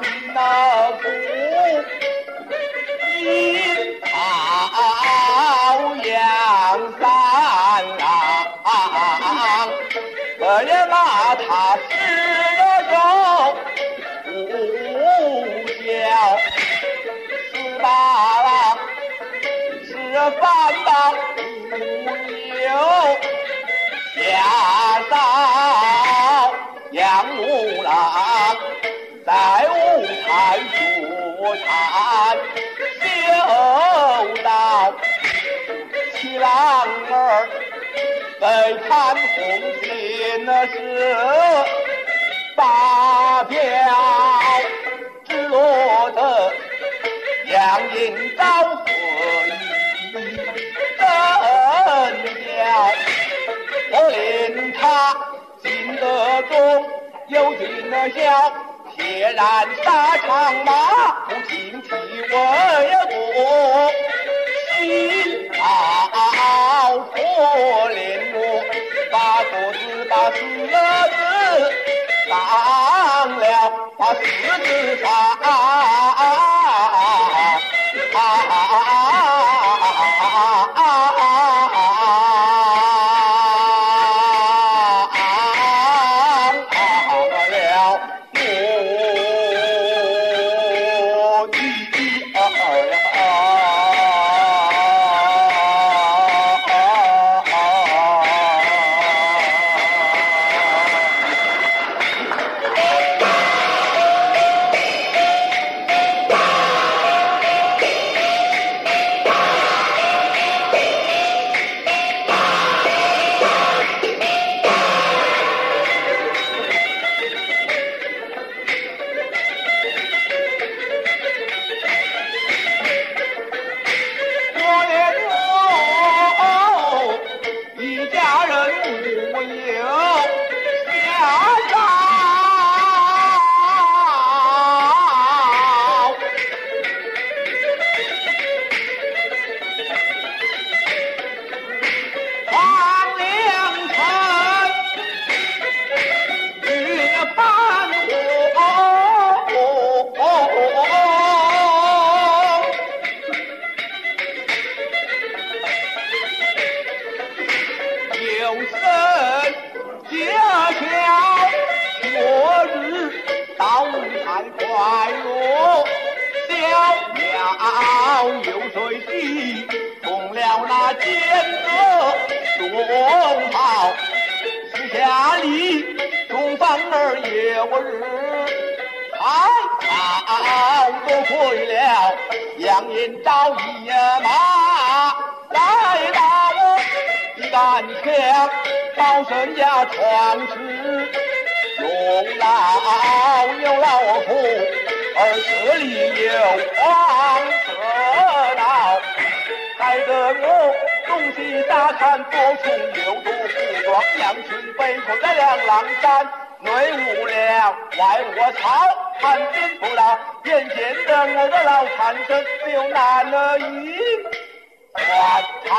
天下民的福，一朝阳山郎，我也骂他是个不孝，四大郎。是反党儿在潘红线那是八表之落的杨银招会真了，我令他进得中，又进得小，铁然沙场马，不轻提为国。心好可怜我，把个子把四字当了，把四字当。到午餐快乐，小鸟游水地，中了那尖子中好，私下里中饭儿有日。海草都毁了，杨延昭一马来到一杆枪，保身家闯事，有老有老虎，而这里有黄色道，害得我东西大看，左冲右躲，不装杨群北口在两狼山。内无粮，外我草，寒冰不老。眼见着我的老残身，只有男儿一还朝。